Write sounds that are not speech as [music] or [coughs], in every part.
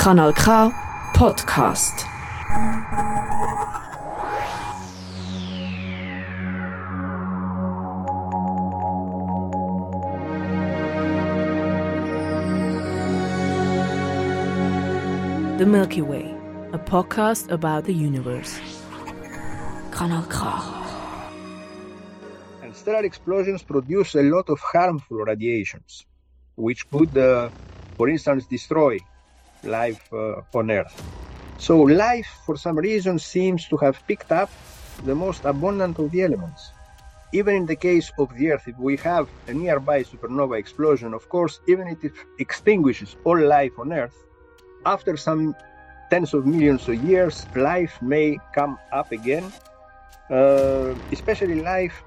Kanal K Podcast. The Milky Way, a podcast about the universe. Kanal K. And stellar explosions produce a lot of harmful radiations, which could, uh, for instance, destroy life uh, on Earth. So, life, for some reason, seems to have picked up the most abundant of the elements. Even in the case of the Earth, if we have a nearby supernova explosion, of course, even if it extinguishes all life on Earth, after some tens of millions of years, life may come up again, uh, especially life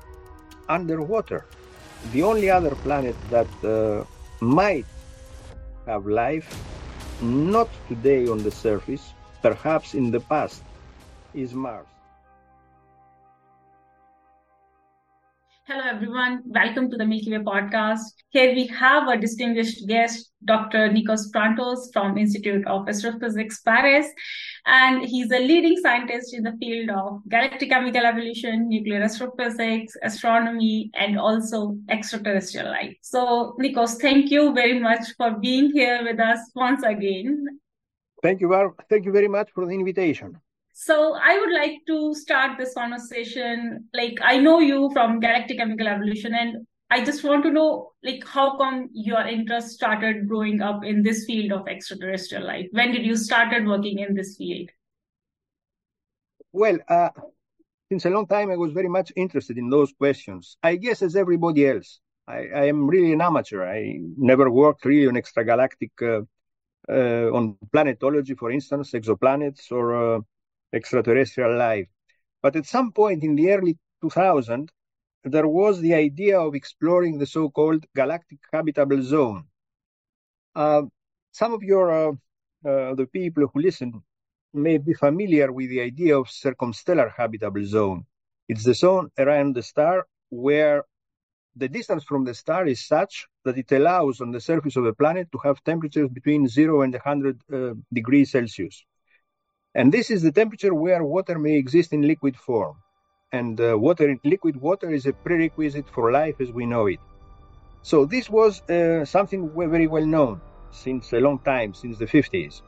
underwater. The only other planet that uh, might have life, not today on the surface, perhaps in the past, is Mars. Hello, everyone. Welcome to the Milky Way podcast. Here we have a distinguished guest, Dr. Nikos Prantzos from Institute of Astrophysics, Paris. And he's a leading scientist in the field of galactic chemical evolution, nuclear astrophysics, astronomy, and also extraterrestrial life. So, Nikos, thank you very much for being here with us once again. Thank you, thank you very much for the invitation. So I would like to start this conversation. Like I know you from galactic chemical evolution, and I just want to know, like, how come your interest started growing up in this field of extraterrestrial life? When did you started working in this field? Well, uh, since a long time, I was very much interested in those questions. I guess as everybody else, I, I am really an amateur. I never worked really on extragalactic, uh, uh, on planetology, for instance, exoplanets or uh, extraterrestrial life. But at some point in the early 2000, there was the idea of exploring the so-called galactic habitable zone. Uh, some of your uh, uh, the people who listen may be familiar with the idea of circumstellar habitable zone. It's the zone around the star where the distance from the star is such that it allows on the surface of a planet to have temperatures between 0 and 100 uh, degrees Celsius. And this is the temperature where water may exist in liquid form. And uh, water, liquid water is a prerequisite for life as we know it. So this was uh, something very well known since a long time, since the 50s.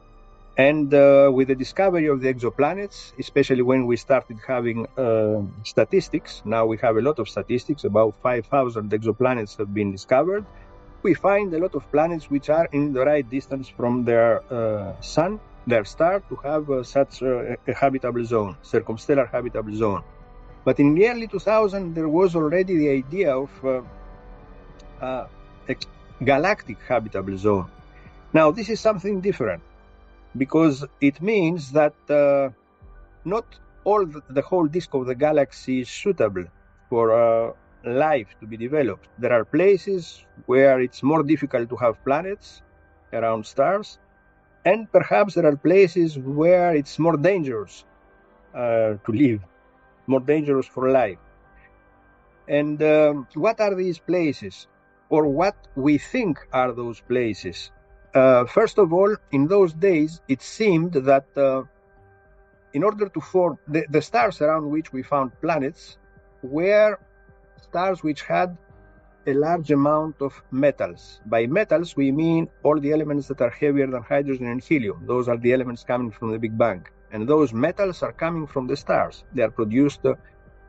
And uh, with the discovery of the exoplanets, especially when we started having uh, statistics, now we have a lot of statistics, about 5,000 exoplanets have been discovered. We find a lot of planets which are in the right distance from their uh, sun, their star, to have uh, such a habitable zone, circumstellar habitable zone. But in the early 2000, there was already the idea of uh, uh, a galactic habitable zone. Now, this is something different because it means that uh, not all the, the, whole disk of the galaxy is suitable for uh, life to be developed. There are places where it's more difficult to have planets around stars, and perhaps there are places where it's more dangerous uh, to live, more dangerous for life. And um, what are these places, or what we think are those places? Uh, first of all, in those days, it seemed that uh, in order to form the, the, stars around which we found planets were stars which had a large amount of metals. By metals, we mean all the elements that are heavier than hydrogen and helium. Those are the elements coming from the Big Bang. And those metals are coming from the stars. They are produced uh,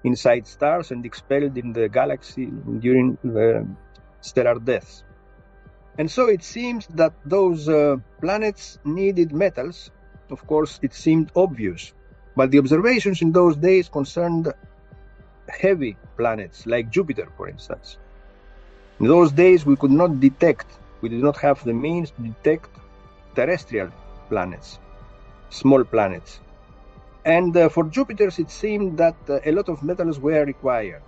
inside stars and expelled in the galaxy during the stellar deaths. And so it seems that those uh, planets needed metals. Of course, it seemed obvious. But the observations in those days concerned heavy planets like Jupiter, for instance. In those days, we could not detect, we did not have the means to detect terrestrial planets, small planets. And uh, for Jupiter's, it seemed that uh, a lot of metals were required.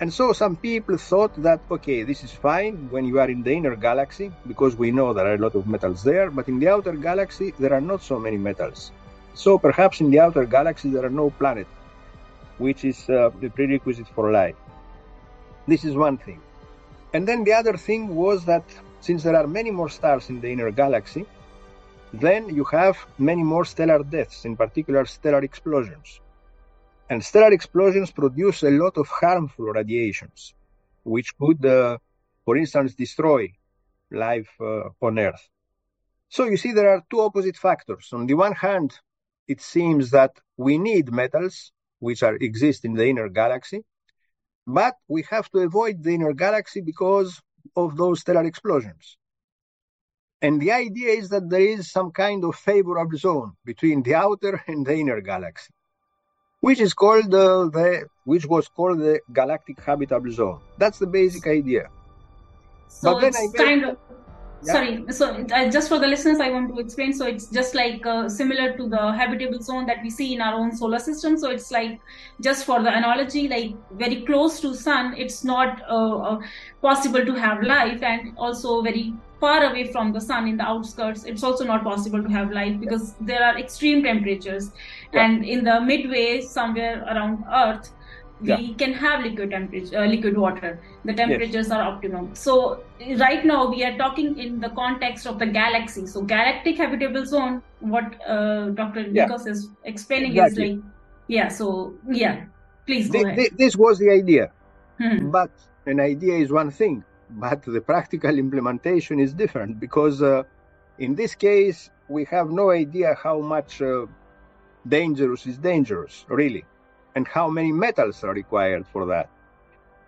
And so some people thought that, okay, this is fine when you are in the inner galaxy, because we know there are a lot of metals there, but in the outer galaxy, there are not so many metals. So perhaps in the outer galaxy, there are no planets, which is uh, the prerequisite for life. This is one thing. And then the other thing was that since there are many more stars in the inner galaxy, then you have many more stellar deaths, in particular stellar explosions. And stellar explosions produce a lot of harmful radiations, which could, uh, for instance, destroy life uh, on Earth. So you see, there are two opposite factors. On the one hand, it seems that we need metals which are exist in the inner galaxy, but we have to avoid the inner galaxy because of those stellar explosions. And the idea is that there is some kind of favorable zone between the outer [laughs] and the inner galaxy, which is called uh, the which was called the galactic habitable zone. That's the basic idea. So but it's kind of yeah. sorry so uh, just for the listeners i want to explain so it's just like uh, similar to the habitable zone that we see in our own solar system so it's like just for the analogy like very close to sun it's not uh, uh possible to have life and also very far away from the sun in the outskirts it's also not possible to have life because there are extreme temperatures yeah. and in the midway somewhere around earth we yeah. can have liquid temperature uh, liquid water the temperatures yes. are optimum so right now we are talking in the context of the galaxy so galactic habitable zone what uh, dr yeah. Nikos is explaining exactly. is like yeah so yeah please go the, ahead. The, this was the idea hmm. but an idea is one thing but the practical implementation is different because uh, in this case we have no idea how much uh, dangerous is dangerous really and how many metals are required for that.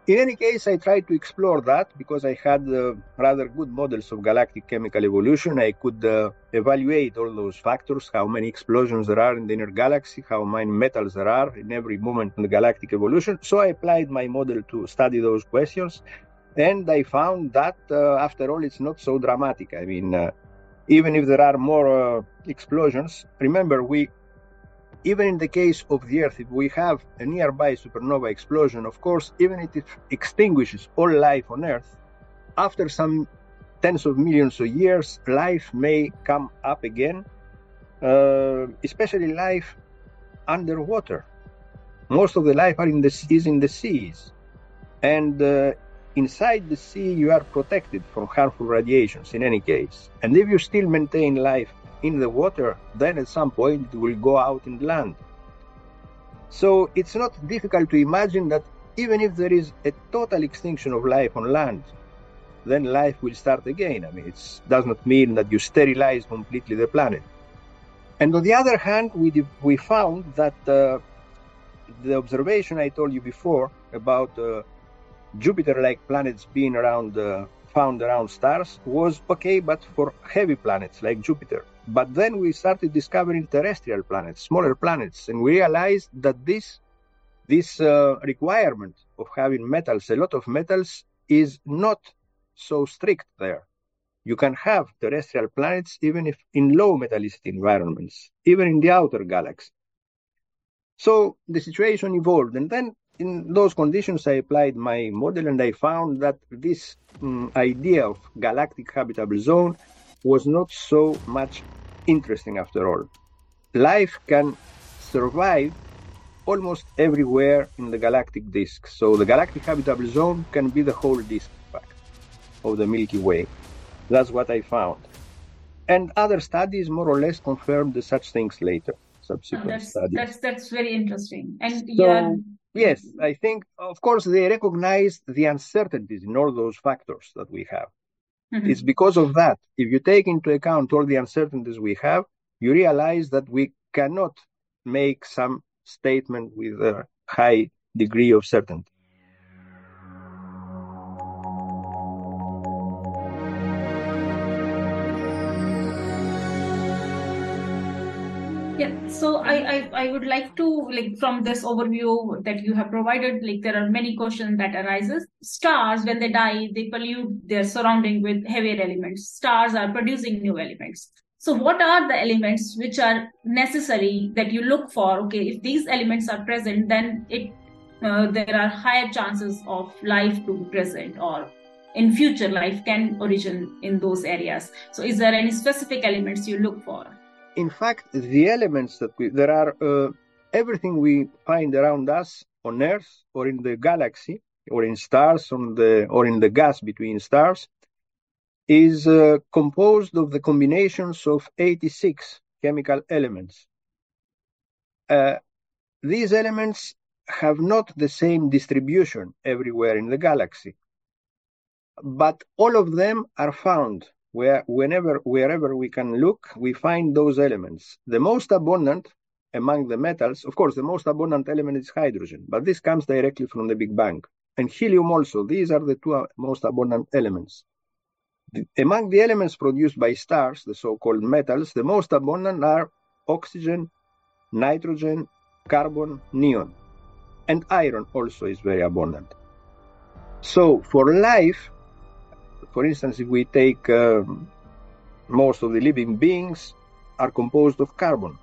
In any case, I tried to explore that because I had uh, rather good models of galactic chemical evolution. I could uh, evaluate all those factors, how many explosions there are in the inner galaxy, how many metals there are in every moment in the galactic evolution. So I applied my model to study those questions. And I found that, uh, after all, it's not so dramatic. I mean, uh, even if there are more uh, explosions, remember, we even in the case of the Earth, if we have a nearby supernova explosion, of course, even if it extinguishes all life on Earth, after some tens of millions of years, life may come up again, uh, especially life underwater. Most of the life in the, is in the seas. And uh, inside the sea, you are protected from harmful radiations in any case. And if you still maintain life in the water, then at some point it will go out in land. So it's not difficult to imagine that even if there is a total extinction of life on land, then life will start again. I mean, it does not mean that you sterilize completely the planet. And on the other hand, we, we found that uh, the observation I told you before about uh, Jupiter-like planets being around, uh, found around stars was okay, but for heavy planets like Jupiter. But then we started discovering terrestrial planets, smaller planets, and we realized that this this uh, requirement of having metals, a lot of metals, is not so strict there. You can have terrestrial planets even if in low metallicity environments, even in the outer galaxy. So the situation evolved, and then in those conditions, I applied my model, and I found that this um, idea of galactic habitable zone was not so much interesting after all. Life can survive almost everywhere in the galactic disk. So the galactic habitable zone can be the whole disk fact, of the Milky Way. That's what I found. And other studies more or less confirmed such things later, subsequent that's, studies. That's, that's very interesting. And so, yeah. Yes, I think, of course, they recognized the uncertainties in all those factors that we have. Mm-hmm. It's because of that. If you take into account all the uncertainties we have, you realize that we cannot make some statement with a high degree of certainty. Yeah, so I, I, I would like to like from this overview that you have provided, like there are many questions that arises. Stars, when they die, they pollute their surrounding with heavier elements. Stars are producing new elements. So what are the elements which are necessary that you look for? Okay, if these elements are present, then it uh, there are higher chances of life to be present or in future life can origin in those areas. So is there any specific elements you look for? In fact, the elements that we, there are, uh, everything we find around us on Earth or in the galaxy or in stars on the, or in the gas between stars is uh, composed of the combinations of 86 chemical elements. Uh, these elements have not the same distribution everywhere in the galaxy, but all of them are found where whenever wherever we can look, we find those elements. The most abundant among the metals, of course, the most abundant element is hydrogen, but this comes directly from the Big Bang. And helium also, these are the two uh, most abundant elements. The, among the elements produced by stars, the so-called metals, the most abundant are oxygen, nitrogen, carbon, neon. And iron also is very abundant. So for life, for instance, if we take um, most of the living beings are composed of carbon.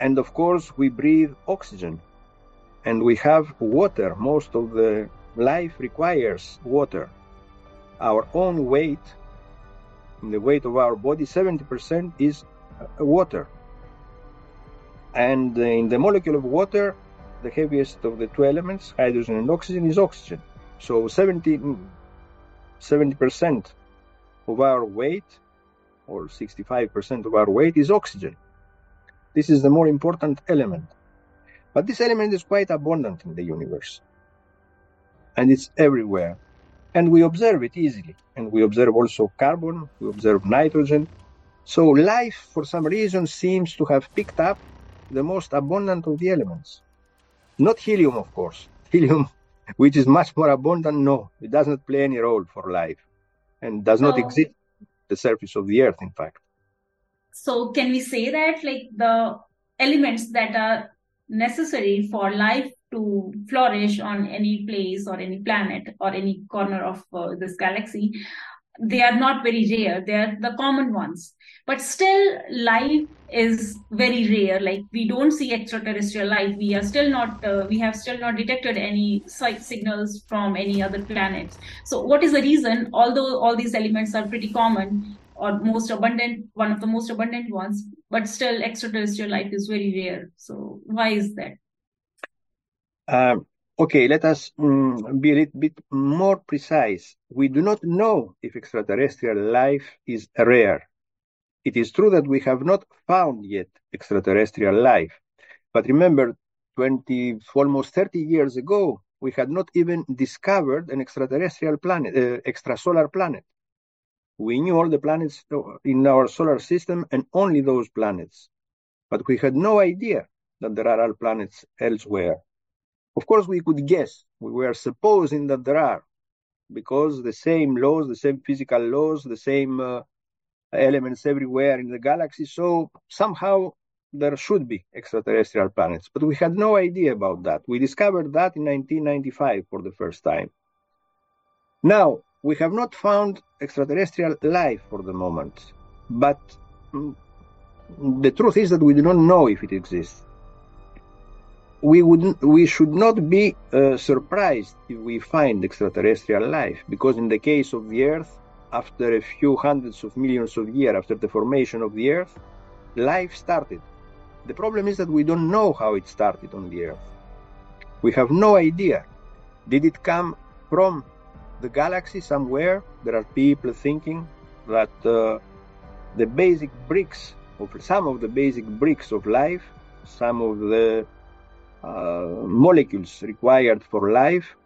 And of course, we breathe oxygen and we have water. Most of the life requires water. Our own weight, the weight of our body, 70% is uh, water. And in the molecule of water, the heaviest of the two elements, hydrogen and oxygen, is oxygen. So 70, 70% of our weight, or 65% of our weight, is oxygen. This is the more important element. But this element is quite abundant in the universe. And it's everywhere. And we observe it easily. And we observe also carbon, we observe nitrogen. So life, for some reason, seems to have picked up the most abundant of the elements. Not helium, of course. [laughs] Helium which is much more abundant? No, it does not play any role for life and does not exist the surface of the earth, in fact. So, can we say that like the elements that are necessary for life to flourish on any place or any planet or any corner of uh, this galaxy they are not very rare. They are the common ones. But still life is very rare. Like we don't see extraterrestrial life. We are still not uh, we have still not detected any sight signals from any other planets so what is the reason? Although all these elements are pretty common or most abundant one of the most abundant ones but still extraterrestrial life is very rare. So why is that? Um, Okay, let us um, be a little bit more precise. We do not know if extraterrestrial life is rare. It is true that we have not found yet extraterrestrial life. But remember, 20, almost 30 years ago, we had not even discovered an extraterrestrial planet, uh, extrasolar planet. We knew all the planets in our solar system and only those planets. But we had no idea that there are other planets elsewhere. Of course, we could guess. We were supposing that there are, because the same laws, the same physical laws, the same uh, elements everywhere in the galaxy. So somehow there should be extraterrestrial planets. But we had no idea about that. We discovered that in 1995 for the first time. Now, we have not found extraterrestrial life for the moment. But mm, the truth is that we do not know if it exists we would we should not be uh, surprised if we find extraterrestrial life because in the case of the earth after a few hundreds of millions of years after the formation of the earth life started. The problem is that we don't know how it started on the earth. We have no idea. Did it come from the galaxy somewhere? There are people thinking that uh, the basic bricks of some of the basic bricks of life some of the molecules required for life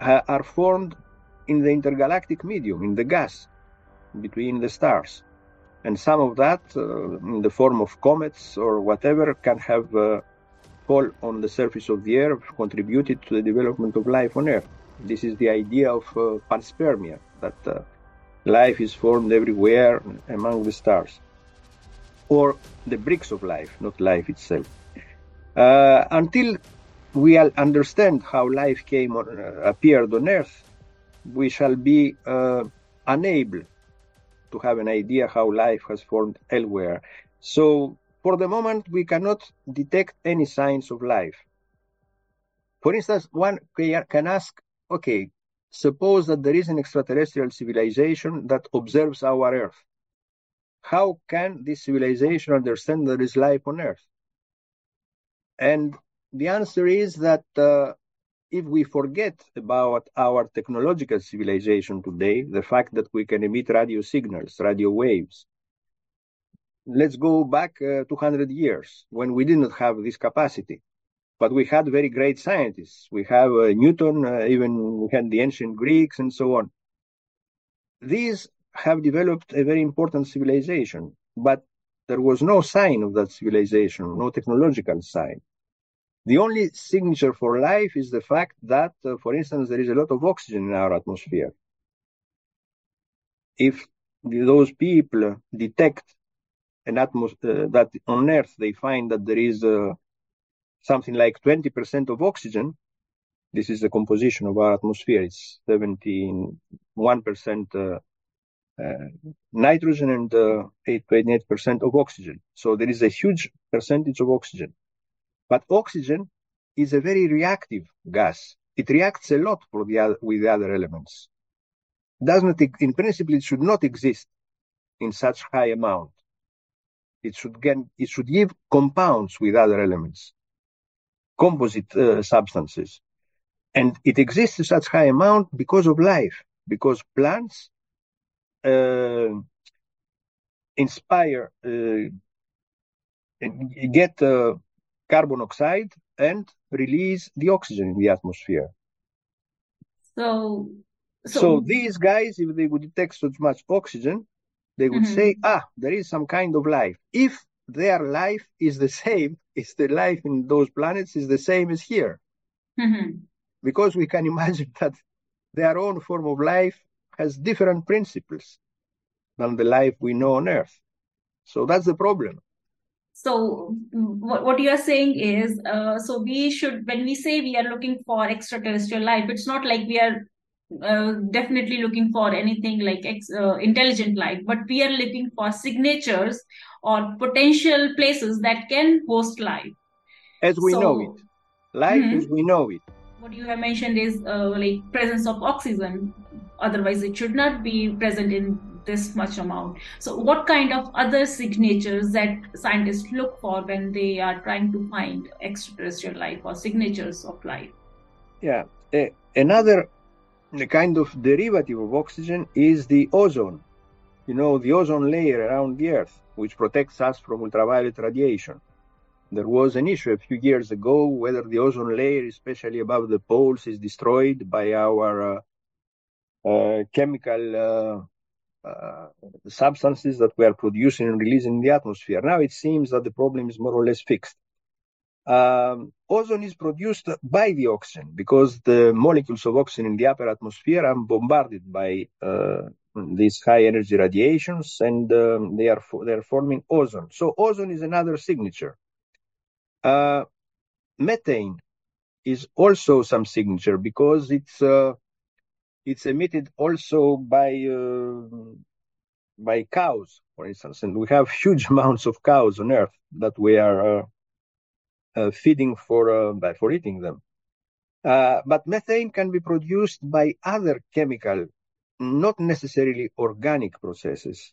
uh, are formed in the intergalactic medium, in the gas between the stars. And some of that, uh, in the form of comets or whatever, can have uh, fall on the surface of the Earth, contributed to the development of life on Earth. This is the idea of uh, panspermia, that uh, life is formed everywhere among the stars. Or the bricks of life, not life itself. Uh, until we understand how life came on, uh, appeared on Earth, we shall be uh, unable to have an idea how life has formed elsewhere. So, for the moment, we cannot detect any signs of life. For instance, one can ask, okay, suppose that there is an extraterrestrial civilization that observes our Earth. How can this civilization understand there is life on Earth? And the answer is that uh, if we forget about our technological civilization today, the fact that we can emit radio signals, radio waves, let's go back uh, 200 years when we didn't have this capacity. But we had very great scientists. We have uh, Newton, uh, even we had the ancient Greeks and so on. These have developed a very important civilization, but there was no sign of that civilization, no technological sign. The only signature for life is the fact that, uh, for instance, there is a lot of oxygen in our atmosphere. If those people detect an atmosphere uh, that on Earth they find that there is uh, something like 20% of oxygen, this is the composition of our atmosphere. It's 71% uh, uh, nitrogen and uh, 8 28% of oxygen. So there is a huge percentage of oxygen. But oxygen is a very reactive gas. It reacts a lot the other, with the other elements. Does not, in principle, it should not exist in such high amount. It should get, it should give compounds with other elements, composite uh, substances. And it exists in such high amount because of life, because plants uh, inspire, uh, get uh, carbon oxide and release the oxygen in the atmosphere. So, so, so these guys, if they would detect so much oxygen, they would mm-hmm. say, ah, there is some kind of life. If their life is the same, if the life in those planets is the same as here. Mm-hmm. Because we can imagine that their own form of life has different principles than the life we know on Earth. So that's the problem. So what, what you are saying is, uh, so we should, when we say we are looking for extraterrestrial life, it's not like we are uh, definitely looking for anything like ex, uh, intelligent life, but we are looking for signatures or potential places that can host life. As we so, know it, life mm-hmm. as we know it. What you have mentioned is uh, like presence of oxygen. Otherwise, it should not be present in this much amount. So, what kind of other signatures that scientists look for when they are trying to find extraterrestrial life or signatures of life? Yeah, another kind of derivative of oxygen is the ozone. You know, the ozone layer around the Earth, which protects us from ultraviolet radiation. There was an issue a few years ago whether the ozone layer, especially above the poles, is destroyed by our uh, uh, chemical uh, uh, substances that we are producing and releasing in the atmosphere. Now it seems that the problem is more or less fixed. Um, ozone is produced by the oxygen because the molecules of oxygen in the upper atmosphere are bombarded by uh, these high energy radiations and um, they are they are forming ozone. So ozone is another signature. Uh, methane is also some signature because it's uh, it's emitted also by uh, by cows, for instance, and we have huge [laughs] amounts of cows on Earth that we are uh, uh, feeding for uh, for eating them. But methane can be produced by other chemical, not necessarily organic processes.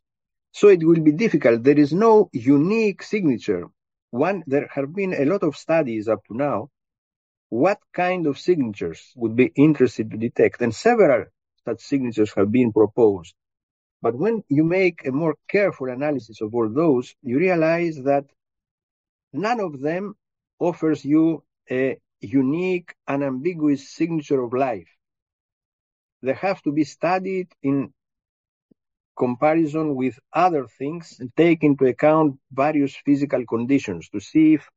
So it will be difficult. There is no unique signature. One, there have been a lot of studies up to now what kind of signatures would be interested to detect. And several such signatures have been proposed. But when you make a more careful analysis of all those, you realize that none of them offers you a unique, unambiguous signature of life. They have to be studied in comparison with other things and take into account various physical conditions to see if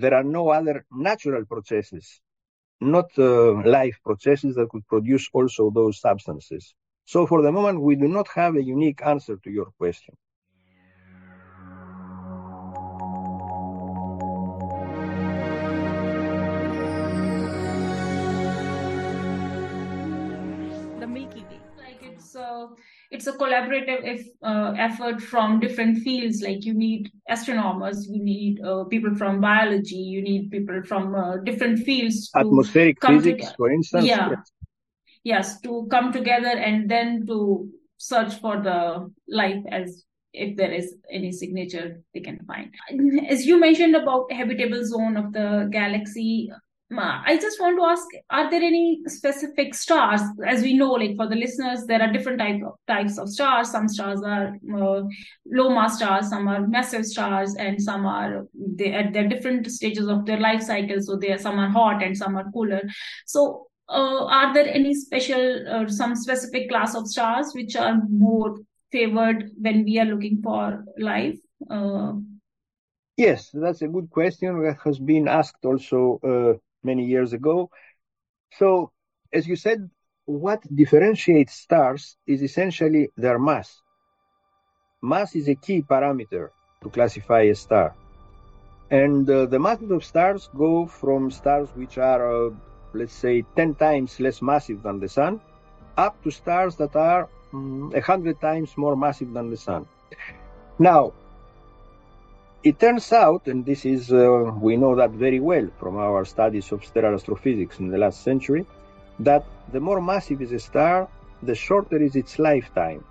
there are no other natural processes, not uh, life processes that could produce also those substances. So for the moment, we do not have a unique answer to your question. It's a collaborative if, uh, effort from different fields. Like you need astronomers you need uh, people from biology you need people from uh, different fields atmospheric physics for instance yeah. yes. yes to come together and then to search for the life as if there is any signature they can find. As you mentioned about habitable zone of the galaxy I just want to ask: Are there any specific stars? As we know, like for the listeners, there are different type of, types of stars. Some stars are uh, low mass stars, some are massive stars, and some are they at their different stages of their life cycle. So they are some are hot and some are cooler. So, uh, are there any special or uh, some specific class of stars which are more favored when we are looking for life? Uh, yes, that's a good question that has been asked also uh, many years ago. So, as you said, what differentiates stars is essentially their mass. Mass is a key parameter to classify a star. And uh, the masses of stars go from stars which are, uh, let's say, 10 times less massive than the Sun, up to stars that are um, 100 times more massive than the Sun. Now, it turns out, and this is, uh, we know that very well from our studies of stellar astrophysics in the last century, that the more massive is a star, the shorter is its lifetime.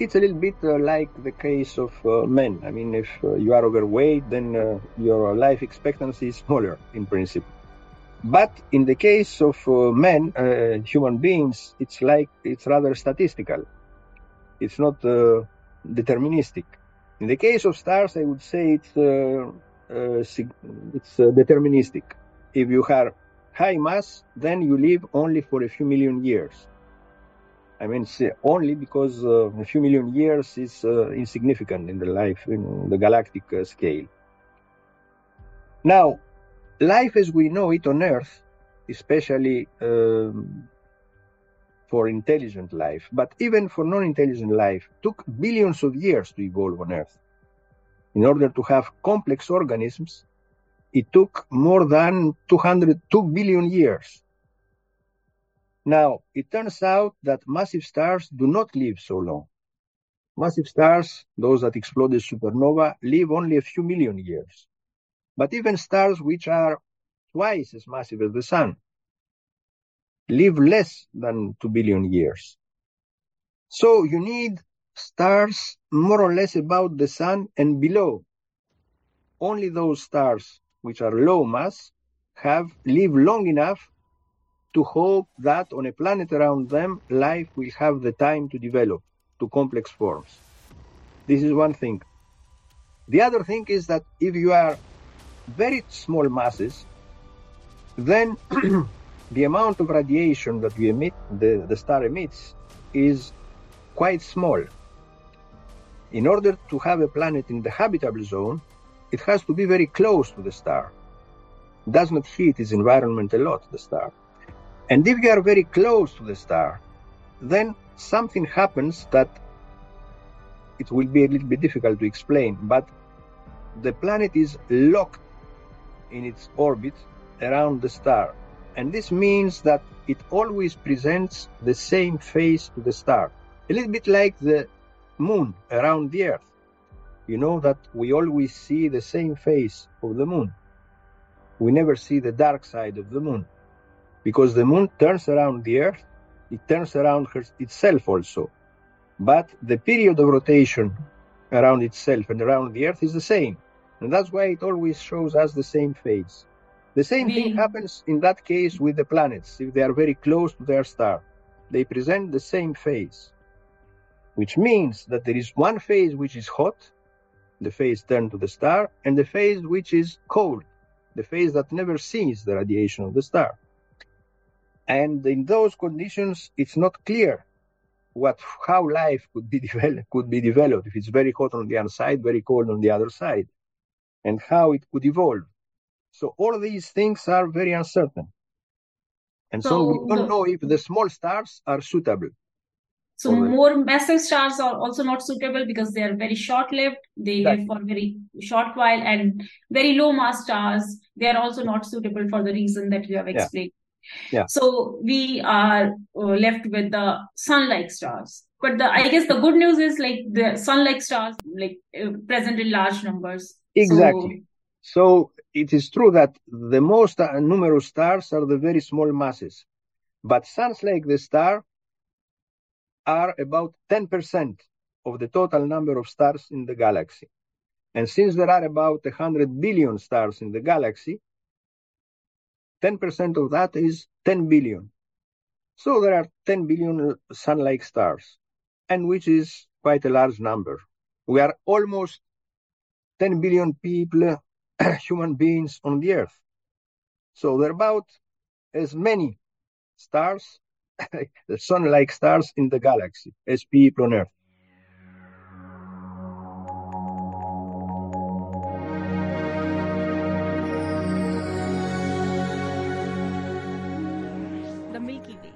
It's a little bit uh, like the case of uh, men. I mean, if uh, you are overweight, then uh, your life expectancy is smaller in principle. But in the case of uh, men, human beings, it's like it's rather statistical. It's not deterministic in the case of stars, I would say it's uh, uh, it's uh, deterministic. If you have high mass, then you live only for a few million years. I mean, only because uh, a few million years is uh, insignificant in the life in the galactic uh, scale. Now, life as we know it on Earth, especially um, for intelligent life, but even for non-intelligent life, took billions of years to evolve on Earth. In order to have complex organisms, it took more than 200, 2 billion years. Now, it turns out that massive stars do not live so long. Massive stars, those that explode as supernova, live only a few million years. But even stars which are twice as massive as the Sun, live less than 2 billion years. So you need stars more or less about the sun and below. Only those stars which are low mass have lived long enough to hope that on a planet around them, life will have the time to develop to complex forms. This is one thing. The other thing is that if you are very small masses, then [clears throat] the amount of radiation that we emit, the, the star emits, is quite small. In order to have a planet in the habitable zone, it has to be very close to the star. It does not heat its environment a lot, the star. And if you are very close to the star, then something happens that it will be a little bit difficult to explain, but the planet is locked in its orbit around the star. And this means that it always presents the same face to the star. A little bit like the moon around the earth. You know that we always see the same face of the moon. We never see the dark side of the moon. Because the moon turns around the earth, it turns around her, itself also. But the period of rotation around itself and around the earth is the same. And that's why it always shows us the same face. The same thing happens in that case with the planets. If they are very close to their star, they present the same phase, which means that there is one phase which is hot, the phase turned to the star, and the phase which is cold, the phase that never sees the radiation of the star. And in those conditions, it's not clear what how life could be [laughs] developed could be developed if it's very hot on the one side, very cold on the other side, and how it could evolve. So all these things are very uncertain. And so, so we don't the, know if the small stars are suitable. So more massive stars are also not suitable because they are very short-lived. They live for very short while, and very low mass stars they are also not suitable for the reason that you have explained. Yeah. yeah. So we are uh, left with the sun-like stars. But the I guess the good news is like the sun-like stars like uh, present in large numbers. Exactly. So, so it is true that the most uh, numerous stars are the very small masses, but suns like the star are about 10% of the total number of stars in the galaxy. And since there are about 100 billion stars in the galaxy, 10% of that is 10 billion. So there are 10 billion sun-like stars, and which is quite a large number. We are almost 10 billion people, [coughs] human beings on the Earth. So there are about as many stars, [coughs] the sun-like stars in the galaxy as people on Earth. The Milky Way.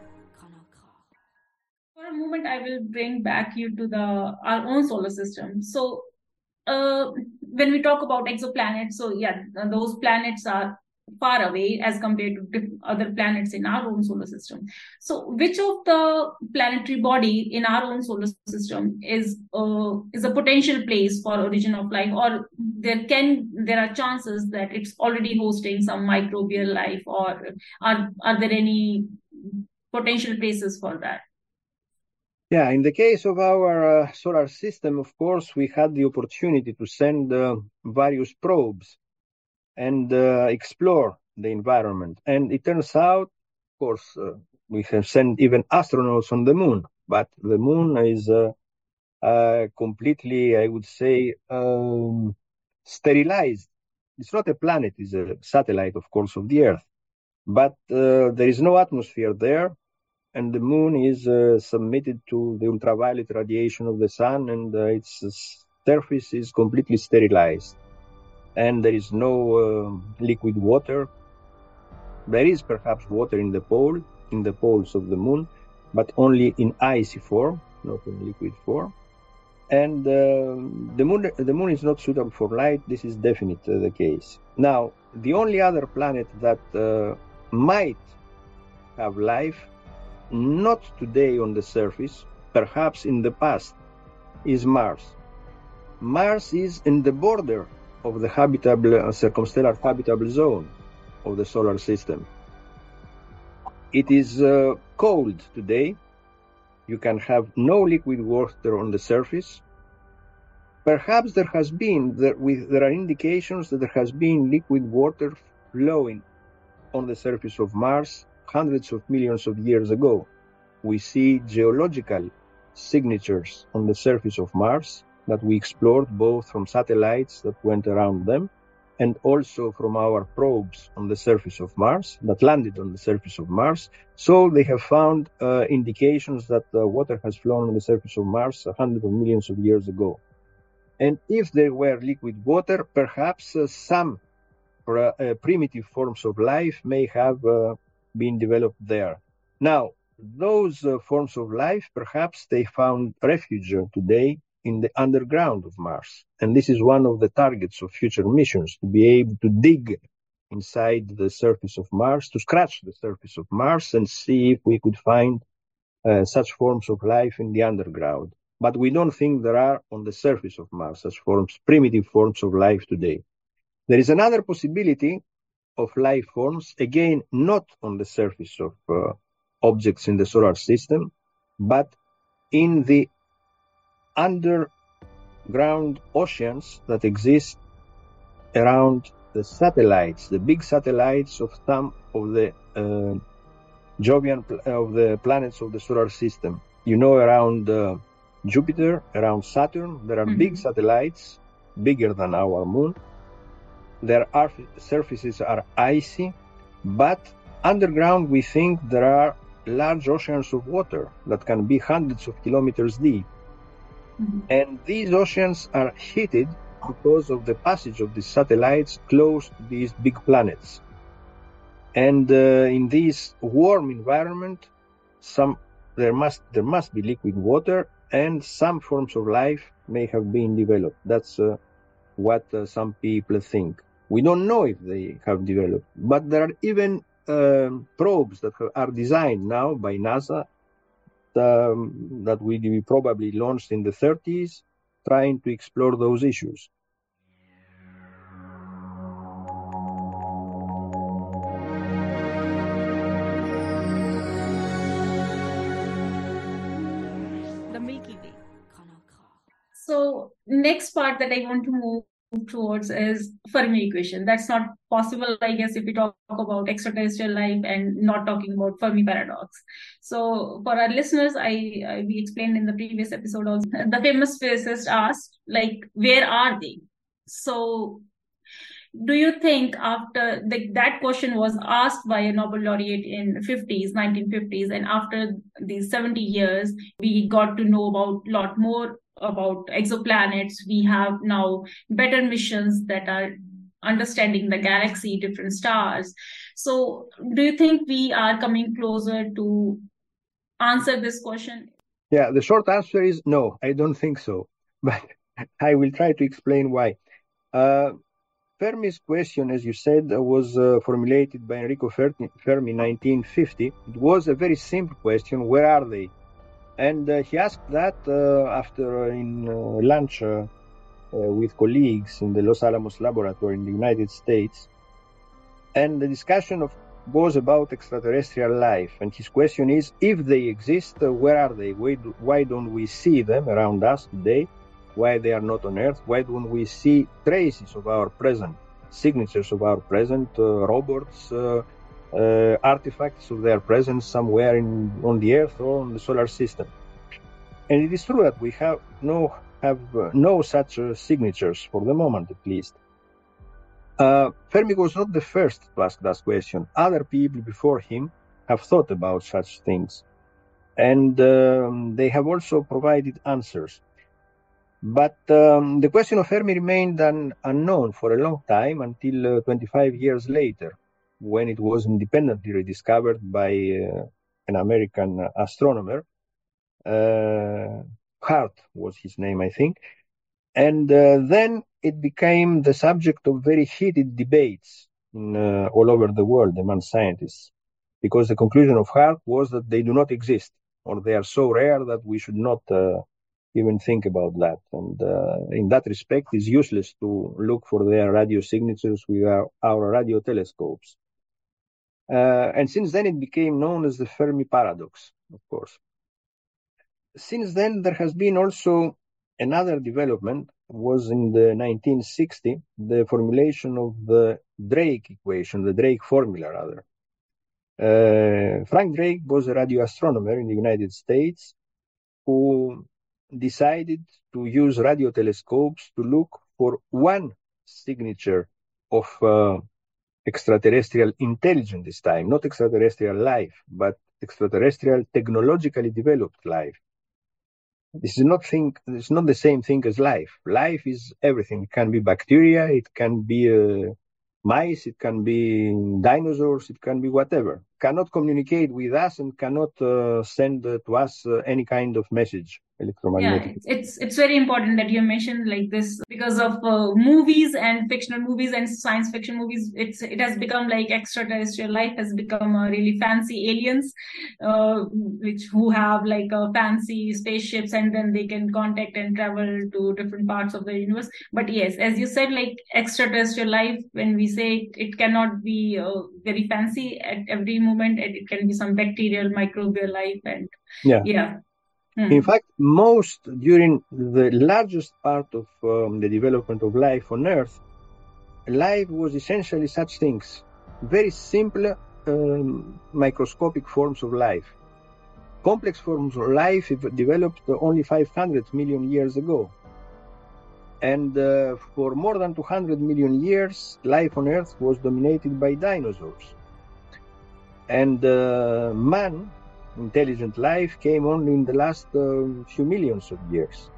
For a moment, I will bring back you to the our own solar system. So, uh, when we talk about exoplanets, so yeah, those planets are far away as compared to other planets in our own solar system. So, which of the planetary body in our own solar system is uh, is a potential place for origin of life, or there can there are chances that it's already hosting some microbial life, or are are there any potential places for that? Yeah, in the case of our uh, solar system, of course, we had the opportunity to send uh, various probes and uh, explore the environment. And it turns out, of course, uh, we have sent even astronauts on the moon, but the moon is uh, uh, completely, I would say, um, sterilized. It's not a planet, it's a satellite, of course, of the Earth. But there is no atmosphere there and the moon is uh, submitted to the ultraviolet radiation of the sun and uh, its surface is completely sterilized. And there is no uh, liquid water. There is perhaps water in the pole in the poles of the moon but only in icy form not in liquid form. And uh, the moon the moon is not suitable for light. This is definitely the case. Now the only other planet that uh, might have life not today on the surface, perhaps in the past, is Mars. Mars is in the border of the habitable uh, circumstellar habitable zone of the solar system. It is uh, cold today. You can have no liquid water on the surface. Perhaps there has been there, with, there are indications that there has been liquid water flowing on the surface of Mars hundreds of millions of years ago. We see geological signatures on the surface of Mars that we explored both from satellites that went around them and also from our probes on the surface of Mars that landed on the surface of Mars. So they have found uh, indications that uh, water has flown on the surface of Mars hundreds of millions of years ago. And if there were liquid water, perhaps uh, some uh, primitive forms of life may have been developed there. Now, those uh, forms of life, perhaps they found refuge today in the underground of Mars. And this is one of the targets of future missions to be able to dig inside the surface of Mars, to scratch the surface of Mars and see if we could find uh, such forms of life in the underground. But we don't think there are on the surface of Mars such forms, primitive forms of life today. There is another possibility of life forms, again, not on the surface of uh, objects in the solar system, but in the underground oceans that exist around the satellites, the big satellites of some of the uh, Jovian of the planets of the solar system. You know, around uh, Jupiter, around Saturn, there are mm-hmm. big satellites, bigger than our moon, their surfaces are icy, but underground we think there are large oceans of water that can be hundreds of kilometers deep. Mm-hmm. And these oceans are heated because of the passage of the satellites close to these big planets. And uh, in this warm environment, some there must there must be liquid water, and some forms of life may have been developed. That's uh, what uh, some people think. We don't know if they have developed, but there are even um, probes that are designed now by NASA um, that will be probably launched in the 30s, trying to explore those issues. Next part that I want to move towards is Fermi equation. That's not possible, I guess, if we talk about extraterrestrial life and not talking about Fermi paradox. So, for our listeners, I, I we explained in the previous episode also [laughs] the famous physicist asked, like, where are they? So, do you think after the, that question was asked by a Nobel laureate in 50s, 1950s, and after these 70 years, we got to know about a lot more about exoplanets. We have now better missions that are understanding the galaxy, different stars. So, do you think we are coming closer to answer this question? Yeah, the short answer is no, I don't think so. [laughs] But I will try to explain why. Uh, Fermi's question, as you said, was uh, formulated by Enrico Fermi in 1950. It was a very simple question where are they? And uh, he asked that uh, after uh, in uh, lunch uh, with colleagues in the Los Alamos laboratory in the United States. And the discussion of was about extraterrestrial life. And his question is if they exist, where are they? Why, do, why don't we see them around us today? why they are not on Earth, why don't we see traces of our present, signatures of our present, uh, robots, uh, uh, artifacts of their presence somewhere in, on the Earth or on the solar system. And it is true that we have no have uh, no such uh, signatures for the moment, at least. Uh, Fermi was not the first to ask that question. Other people before him have thought about such things, and um, they have also provided answers. But um, the question of Fermi remained un- unknown for a long time until uh, 25 years later, when it was independently rediscovered by uh, an American astronomer. Uh, Hart was his name, I think. And uh, then it became the subject of very heated debates in, uh, all over the world among scientists, because the conclusion of Hart was that they do not exist, or they are so rare that we should not uh, even think about that. And uh, in that respect, it's useless to look for their radio signatures with our, our radio telescopes. Uh, and since then, it became known as the Fermi paradox, of course. Since then, there has been also another development was in the 1960 the formulation of the Drake equation, the Drake formula rather. Uh, Frank Drake was a radio astronomer in the United States who decided to use radio telescopes to look for one signature of uh, extraterrestrial intelligence this time, not extraterrestrial life, but extraterrestrial technologically developed life. This is not thing. It's not the same thing as life. Life is everything. It can be bacteria. It can be uh, mice. It can be dinosaurs. It can be whatever. Cannot communicate with us and cannot uh, send uh, to us uh, any kind of message electromagnetic. Yeah, it's it's very important that you mentioned like this because of uh, movies and fictional movies and science fiction movies. It's it has become like extraterrestrial life has become a really fancy aliens, uh, which who have like a fancy spaceships and then they can contact and travel to different parts of the universe. But yes, as you said, like extraterrestrial life, when we say it, it cannot be uh, very fancy at every moment, and it can be some bacterial, microbial life, and yeah, yeah Mm. In fact, most during the largest part of um, the development of life on Earth, life was essentially such things very simple um, microscopic forms of life. Complex forms of life developed only 500 million years ago. And uh, for more than 200 million years, life on Earth was dominated by dinosaurs. And uh, man intelligent life came only in the last uh, few millions of years.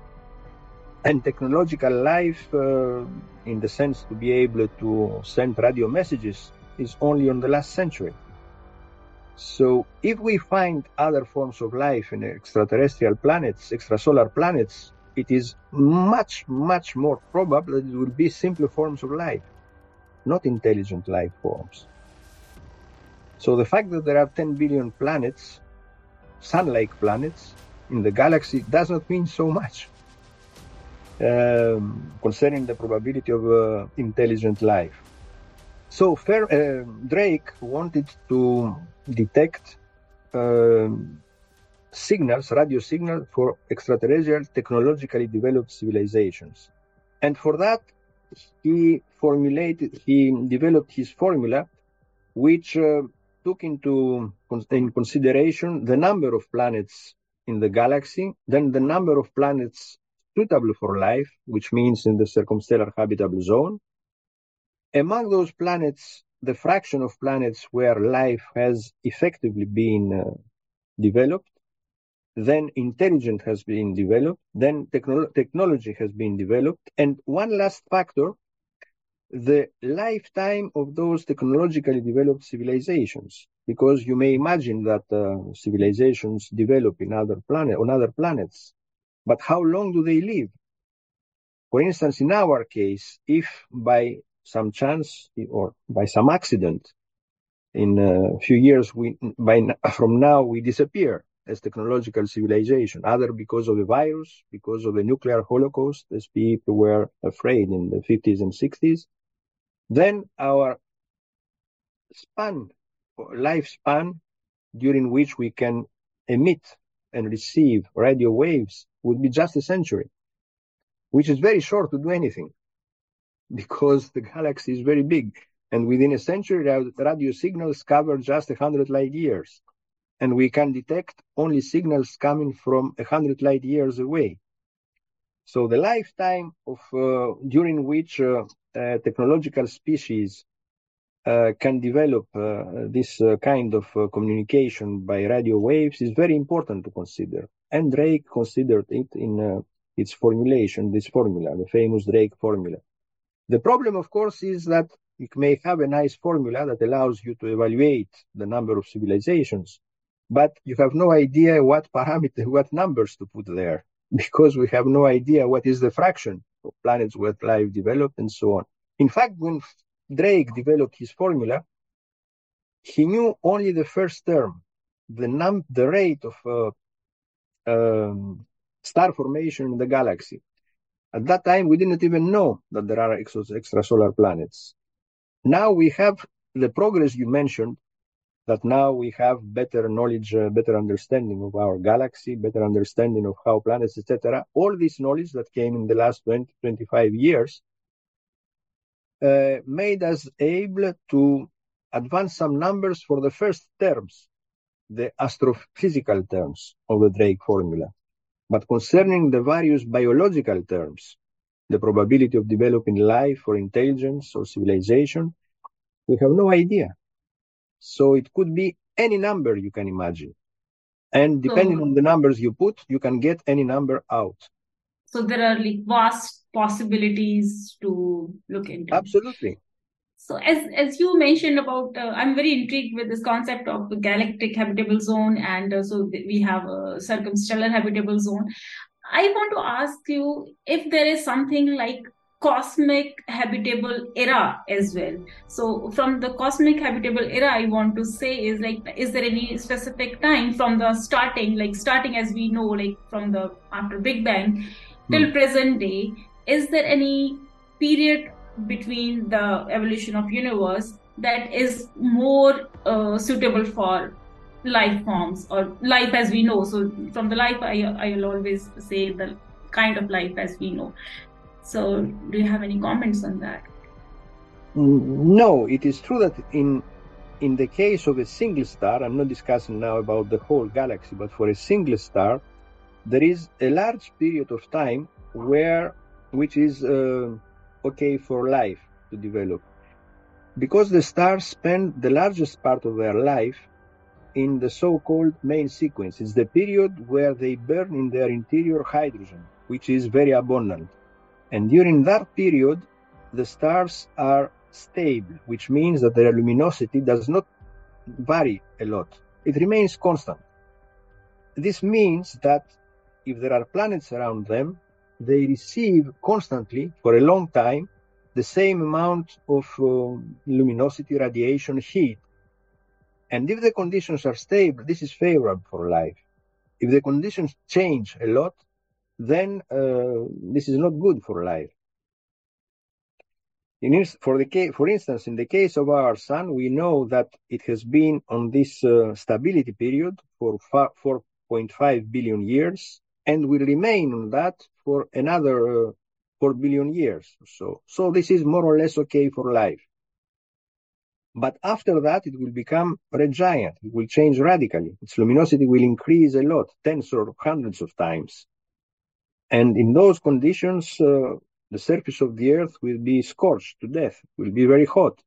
And technological life, uh, in the sense to be able to send radio messages, is only on the last century. So, if we find other forms of life in extraterrestrial planets, extrasolar planets, it is much, much more probable that it will be simpler forms of life, not intelligent life forms. So, the fact that there are 10 billion planets sun-like planets in the galaxy does not mean so much um, concerning the probability of uh, intelligent life. So Fer- uh, Drake wanted to detect um, signals, radio signals for extraterrestrial technologically developed civilizations. And for that, he formulated, he developed his formula, which uh, took into in consideration the number of planets in the galaxy, then the number of planets suitable for life, which means in the circumstellar habitable zone. Among those planets, the fraction of planets where life has effectively been uh, developed, then intelligence has been developed, then technolo- technology has been developed, and one last factor, the lifetime of those technologically developed civilizations. Because you may imagine that uh, civilizations develop in other planet on other planets, but how long do they live? For instance, in our case, if by some chance or by some accident in a few years we by from now we disappear as technological civilization, either because of a virus, because of a nuclear holocaust, as people were afraid in the 50s and 60s, then our span, lifespan, during which we can emit and receive radio waves would be just a century, which is very short to do anything [laughs] because the galaxy is very big. And within a century, radio signals cover just 100 light years and we can detect only signals coming from 100 light years away. So the lifetime of uh, during which uh, uh, technological species can develop uh, this uh, kind of communication by radio waves is very important to consider. And Drake considered it in its formulation, this formula, the famous Drake formula. The problem, of course, is that you may have a nice formula that allows you to evaluate the number of civilizations, but you have no idea what parameter, [laughs] what numbers to put there, because we have no idea what is the fraction of planets where life developed and so on. In fact, when Drake developed his formula, he knew only the first term, the num the rate of uh, um, star formation in the galaxy. At that time, we didn't even know that there are extrasolar planets. Now we have the progress you mentioned that now we have better knowledge, uh, better understanding of our galaxy, better understanding of how planets, etc. All this knowledge that came in the last 20, 25 years Uh, made us able to advance some numbers for the first terms, the astrophysical terms of the Drake formula. But concerning the various biological terms, the probability of developing life or intelligence or civilization, we have no idea. So it could be any number you can imagine. And depending so, on the numbers you put, you can get any number out. So there are like vast possibilities to look into. Absolutely. So as as you mentioned about, uh, I'm very intrigued with this concept of the galactic habitable zone, and uh, so we have a circumstellar habitable zone. I want to ask you if there is something like cosmic habitable era as well so from the cosmic habitable era i want to say is like is there any specific time from the starting like starting as we know like from the after big bang till hmm. present day is there any period between the evolution of universe that is more uh, suitable for life forms or life as we know so from the life i i'll always say the kind of life as we know so, do you have any comments on that? No, it is true that in in the case of a single star, I'm not discussing now about the whole galaxy, but for a single star, there is a large period of time where which is uh, okay for life to develop, because the stars spend the largest part of their life in the so-called main sequence. It's the period where they burn in their interior hydrogen, which is very abundant. And during that period, the stars are stable, which means that their luminosity does not vary a lot. It remains constant. This means that if there are planets around them, they receive constantly for a long time the same amount of uh, luminosity, radiation, heat. And if the conditions are stable, this is favorable for life. If the conditions change a lot, then uh, this is not good for life. In, for, the for instance, in the case of our sun, we know that it has been on this uh, stability period for 4.5 billion years and will remain on that for another uh, 4 billion years or so. So this is more or less okay for life. But after that, it will become red giant. It will change radically. Its luminosity will increase a lot, tens or hundreds of times. And in those conditions, uh, the surface of the Earth will be scorched to death, will be very hot.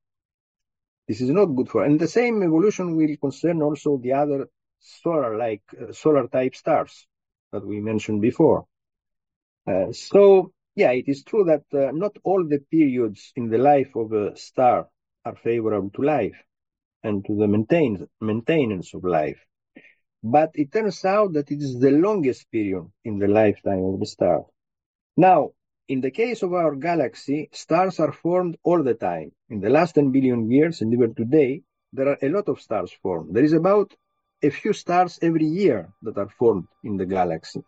This is not good for. And the same evolution will concern also the other solar-like, uh, solar-type stars that we mentioned before. Uh, so, yeah, it is true that uh, not all the periods in the life of a star are favorable to life and to the maintain, maintenance of life. But it turns out that it is the longest period in the lifetime of the star. Now, in the case of our galaxy, stars are formed all the time. In the last 10 billion years, and even today, there are a lot of stars formed. There is about a few stars every year that are formed in the galaxy,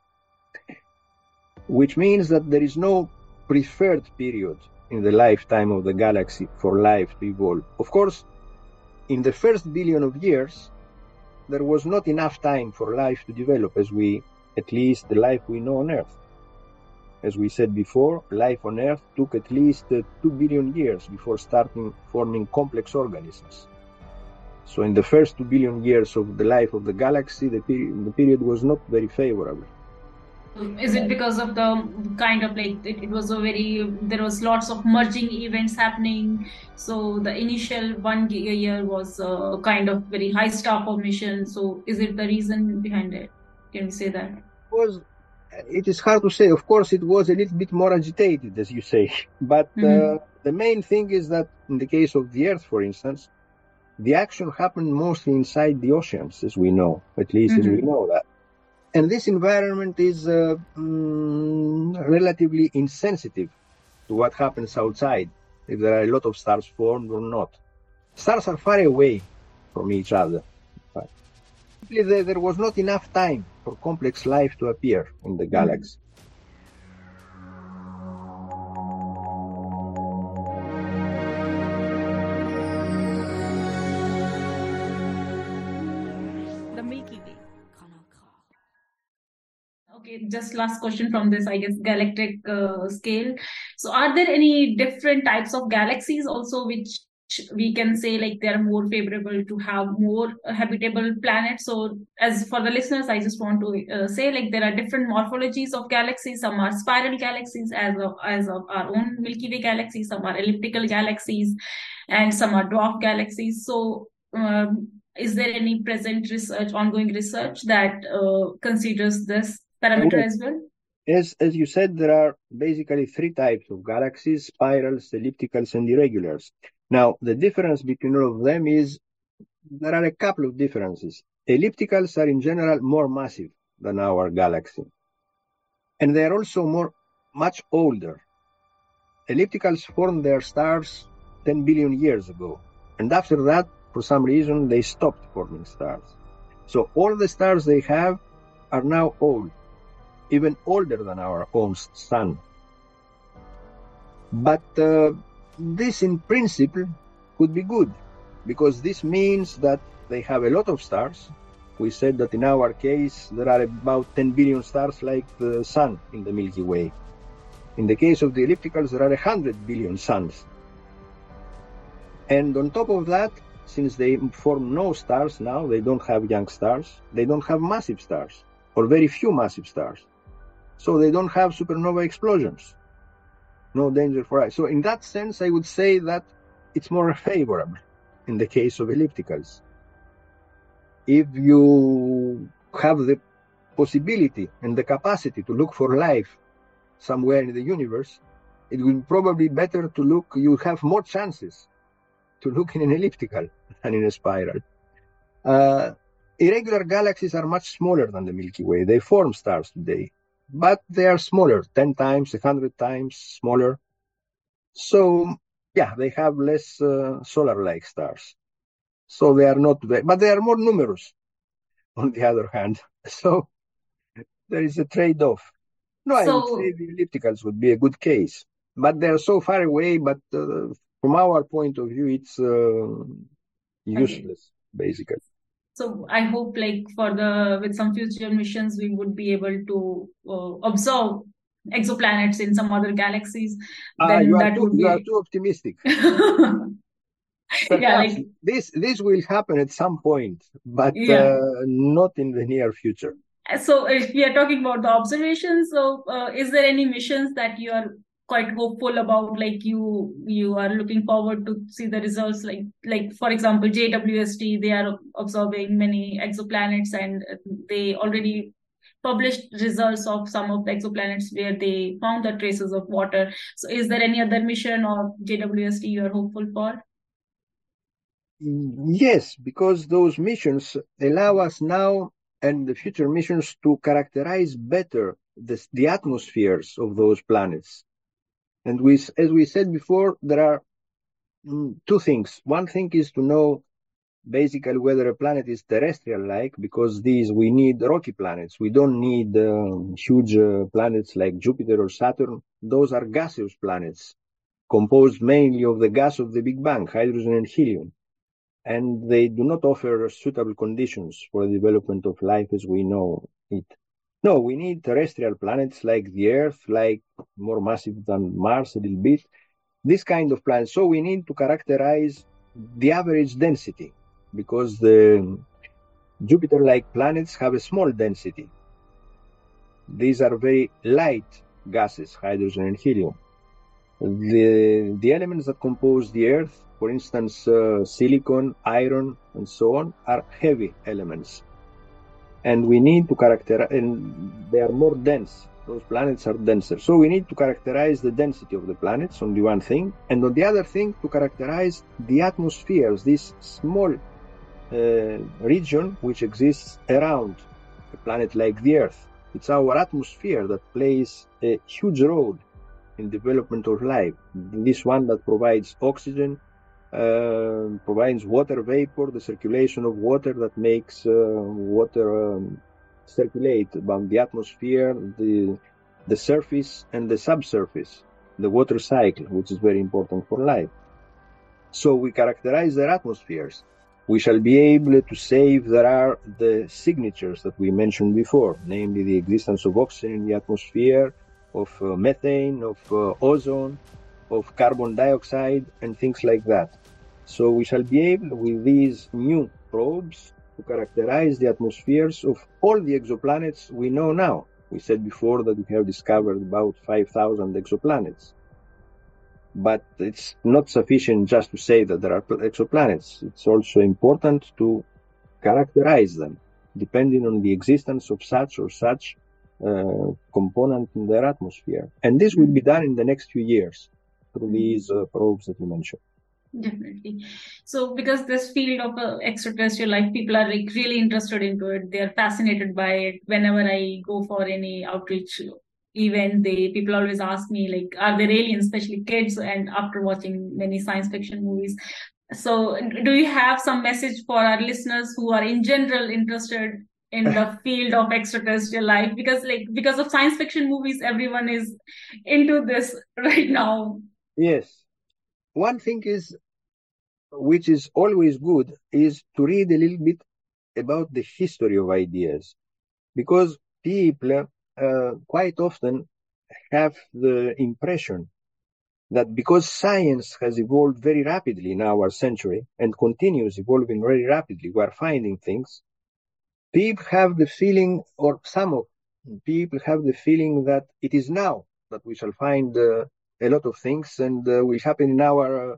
which means that there is no preferred period in the lifetime of the galaxy for life to evolve. Of course, in the first billion of years, there was not enough time for life to develop as we, at least the life we know on Earth. As we said before, life on Earth took at least uh, 2 billion years before starting forming complex organisms. So in the first 2 billion years of the life of the galaxy, the, the period was not very favorable. Is it because of the kind of like it, it, was a very there was lots of merging events happening. So the initial one year was a kind of very high star formation. So is it the reason behind it? Can we say that? Was it is hard to say. Of course it was a little bit more agitated as you say. [laughs] But mm-hmm. uh, the main thing is that in the case of the earth for instance the action happened mostly inside the oceans as we know at least mm-hmm. as we mm-hmm. know that and this environment is uh, mm, relatively insensitive to what happens outside, if there are a lot of stars formed or not. Stars are far away from each other. But there was not enough time for complex life to appear in the galaxy. Just last question from this i guess galactic uh, scale. So are there any different types of galaxies also which we can say like they're more favorable to have more habitable planets? So as for the listeners i just want to uh, say like there are different morphologies of galaxies. Some are spiral galaxies as of as of our own milky way galaxy some are elliptical galaxies and some are dwarf galaxies. So um, is there any present research ongoing research that uh, considers this parameter as well? As, as you said, there are basically three types of galaxies, spirals, ellipticals, and irregulars. Now, the difference between all of them is there are a couple of differences. Ellipticals are in general more massive than our galaxy. And they are also more, much older. Ellipticals formed their stars 10 billion years ago. And after that, for some reason, they stopped forming stars. So all the stars they have are now old even older than our own sun. But uh, this, in principle, could be good because this means that they have a lot of stars. We said that in our case, there are about 10 billion stars like the sun in the Milky Way. In the case of the ellipticals, there are 100 billion suns. And on top of that, since they form no stars now, they don't have young stars, they don't have massive stars, or very few massive stars so they don't have supernova explosions. No danger for us. So in that sense, I would say that it's more favorable in the case of ellipticals. If you have the possibility and the capacity to look for life somewhere in the universe, it will probably be better to look, you have more chances to look in an elliptical than in a spiral. Uh, irregular galaxies are much smaller than the Milky Way. They form stars today but they are smaller, 10 times, 100 times smaller. So, yeah, they have less uh, solar like stars. So they are not, but they are more numerous on the other hand. [laughs] So there is a trade off. No, so, I would say the ellipticals would be a good case, but they are so far away. But uh, from our point of view, it's uh, useless, okay. basically so i hope like for the with some future missions we would be able to uh, observe exoplanets in some other galaxies, uh, then you, are that too, would you are too optimistic. [laughs] yeah, like this this will happen at some point, but yeah. uh, not in the near future. So if we are talking about the observations, so uh, is there any missions that you are quite hopeful about? Like you you are looking forward to see the results. Like like for example, JWST they are observing many exoplanets and they already published results of some of the exoplanets where they found the traces of water. So is there any other mission or JWST you are hopeful for? Yes, because those missions allow us now and the future missions to characterize better the, the atmospheres of those planets. And we, as we said before, there are mm, two things. One thing is to know basically whether a planet is terrestrial like, because these we need rocky planets. We don't need uh, huge uh, planets like Jupiter or Saturn. Those are gaseous planets composed mainly of the gas of the Big Bang, hydrogen and helium and they do not offer suitable conditions for the development of life as we know it. No, we need terrestrial planets like the Earth, like more massive than Mars a little bit, this kind of planets. So we need to characterize the average density because the Jupiter-like planets have a small density. These are very light gases, hydrogen and helium. The, the elements that compose the Earth for instance, uh, silicon, iron, and so on, are heavy elements. And we need to characterize, and they are more dense. Those planets are denser. So we need to characterize the density of the planets on the one thing, and on the other thing, to characterize the atmospheres, this small uh, region which exists around a planet like the Earth. It's our atmosphere that plays a huge role in development of life. This one that provides oxygen, uh, provides water vapor, the circulation of water that makes uh, water um, circulate above the atmosphere, the the surface and the subsurface, the water cycle, which is very important for life. So we characterize their atmospheres. We shall be able to say if there are the signatures that we mentioned before, namely the existence of oxygen in the atmosphere, of uh, methane, of uh, ozone, of carbon dioxide, and things like that. So we shall be able, with these new probes, to characterize the atmospheres of all the exoplanets we know now. We said before that we have discovered about 5,000 exoplanets. But it's not sufficient just to say that there are exoplanets. It's also important to characterize them, depending on the existence of such or such uh, component in their atmosphere. And this will be done in the next few years through these uh, probes that you mentioned. Definitely. So, because this field of uh, extraterrestrial life, people are like really interested into it. They are fascinated by it. Whenever I go for any outreach event, they people always ask me like, "Are there aliens?" Especially kids, and after watching many science fiction movies. So, do you have some message for our listeners who are in general interested in the [laughs] field of extraterrestrial life? Because like because of science fiction movies, everyone is into this [laughs] right now. Yes one thing is which is always good is to read a little bit about the history of ideas because people uh, quite often have the impression that because science has evolved very rapidly in our century and continues evolving very rapidly, we are finding things. People have the feeling, or some of people have the feeling that it is now that we shall find uh, a lot of things and uh, will happen in our uh,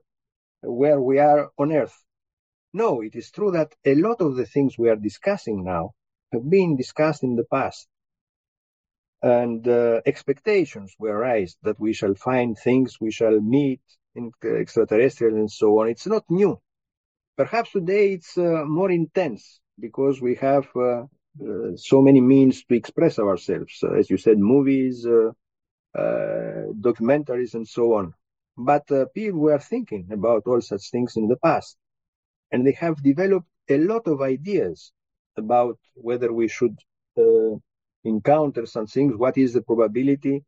where we are on earth. No it is true that a lot of the things we are discussing now have been discussed in the past. And uh, expectations were raised that we shall find things we shall meet in extraterrestrial and so on. It's not new. Perhaps today it's uh, more intense because we have uh, uh, so many means to express ourselves. As you said movies uh, documentaries and so on. But uh, people were thinking about all such things in the past, and they have developed a lot of ideas about whether we should uh, encounter some things, what is the probability,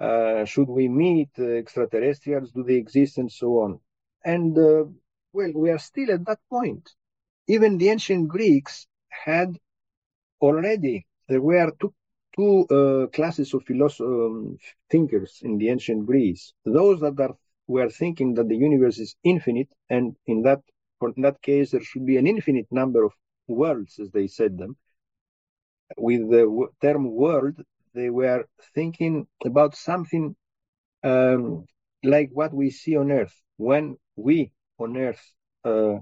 uh, should we meet uh, extraterrestrials, do they exist, and so on. And uh, well, we are still at that point. Even the ancient Greeks had already, there were two two uh, classes of um, thinkers in the ancient Greece. Those that are, were thinking that the universe is infinite, and in that for in that case there should be an infinite number of worlds, as they said them. With the term world, they were thinking about something um, like what we see on Earth. When we on Earth uh,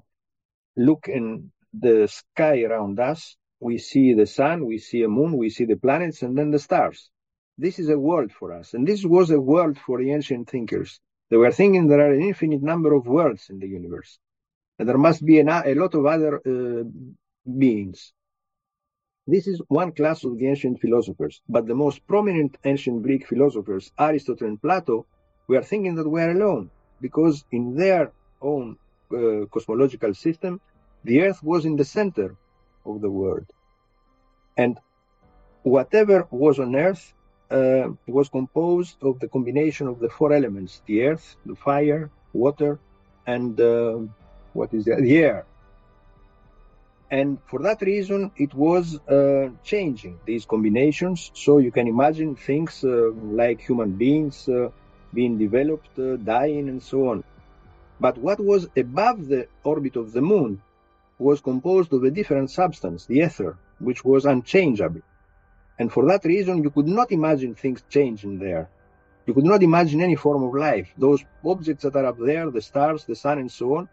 look in the sky around us, we see the sun, we see a moon, we see the planets, and then the stars. This is a world for us. And this was a world for the ancient thinkers. They were thinking there are an infinite number of worlds in the universe. And there must be a lot of other uh, beings. This is one class of the ancient philosophers. But the most prominent ancient Greek philosophers, Aristotle and Plato, were thinking that we are alone because in their own uh, cosmological system, the earth was in the center of the world. And whatever was on earth uh, was composed of the combination of the four elements the earth, the fire, water, and uh, what is the, the air. And for that reason, it was uh, changing these combinations. So you can imagine things uh, like human beings uh, being developed, uh, dying, and so on. But what was above the orbit of the moon was composed of a different substance, the ether, which was unchangeable. And for that reason, you could not imagine things changing there. You could not imagine any form of life. Those objects that are up there, the stars, the sun, and so on,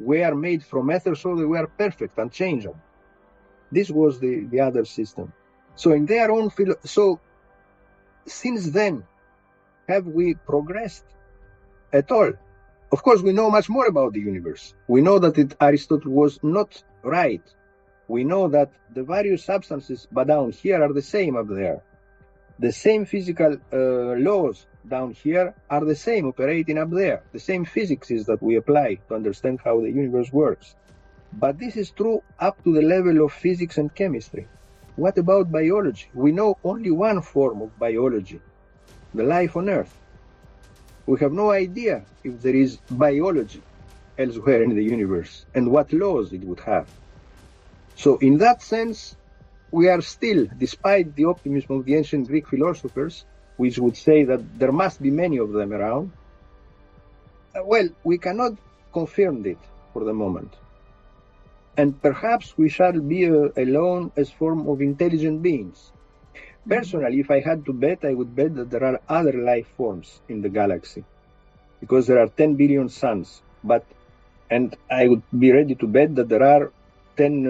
were made from ether, so they were perfect, unchangeable. This was the, the other system. So in their own philo- so since then, have we progressed at all? Of course, we know much more about the universe. We know that it, Aristotle was not right. We know that the various substances, but down here, are the same up there. The same physical uh, laws down here are the same operating up there. The same physics is that we apply to understand how the universe works. But this is true up to the level of physics and chemistry. What about biology? We know only one form of biology, the life on Earth. We have no idea if there is biology elsewhere in the universe and what laws it would have. So, in that sense, we are still, despite the optimism of the ancient Greek philosophers, which would say that there must be many of them around, uh, well, we cannot confirm it for the moment. And perhaps we shall be uh, alone as form of intelligent beings. Personally, if I had to bet, I would bet that there are other life forms in the galaxy because there are 10 billion suns. But, and I would be ready to bet that there are 10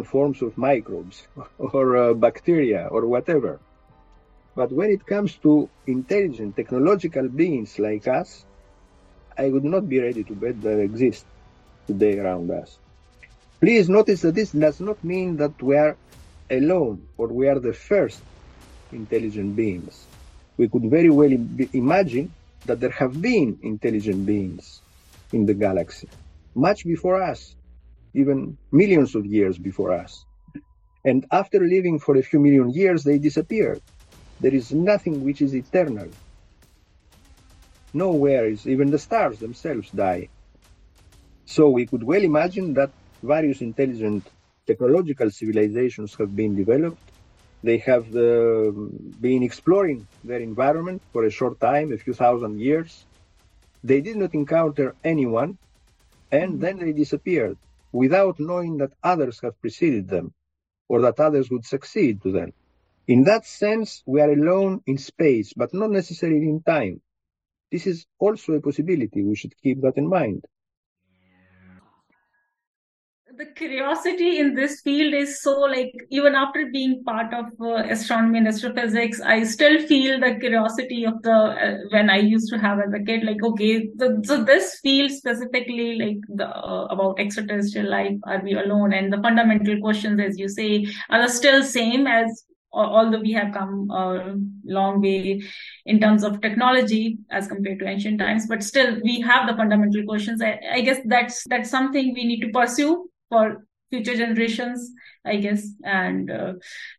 uh, forms of microbes [laughs] or uh, bacteria or whatever. But when it comes to intelligent technological beings like us, I would not be ready to bet there exist today around us. Please notice that this does not mean that we are alone or we are the first intelligent beings. We could very well imagine that there have been intelligent beings in the galaxy much before us, even millions of years before us. And after living for a few million years, they disappeared. There is nothing which is eternal. Nowhere is, even the stars themselves die. So we could well imagine that various intelligent technological civilizations have been developed they have the, been exploring their environment for a short time, a few thousand years. They did not encounter anyone, and then they disappeared without knowing that others have preceded them or that others would succeed to them. In that sense, we are alone in space, but not necessarily in time. This is also a possibility. We should keep that in mind the curiosity in this field is so like even after being part of uh, astronomy and astrophysics i still feel the curiosity of the uh, when i used to have as a kid like okay so, this field specifically like the uh, about extraterrestrial life are we alone? And the fundamental questions as you say are still same as although we have come a long way in terms of technology as compared to ancient times but still we have the fundamental questions. I, I, guess that's that's something we need to pursue for future generations i guess. And uh,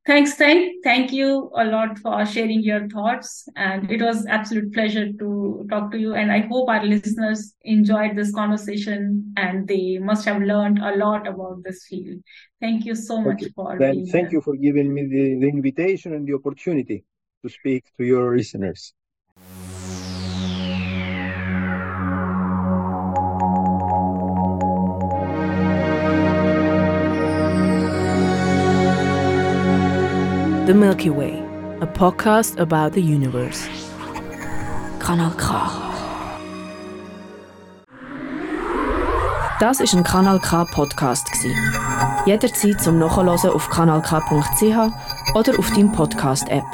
thanks thank thank you a lot for sharing your thoughts. And it was absolute pleasure to talk to you. And i hope our listeners enjoyed this conversation and they must have learned a lot about this field. Thank you so much okay. for then thank here. you for giving me the, the invitation and the opportunity to speak to your listeners The Milky Way, a podcast about the universe. Kanal K. Das ist ein Kanal K Podcast Jederzeit zum Nachhören auf kanalk.ch oder auf deinem Podcast App.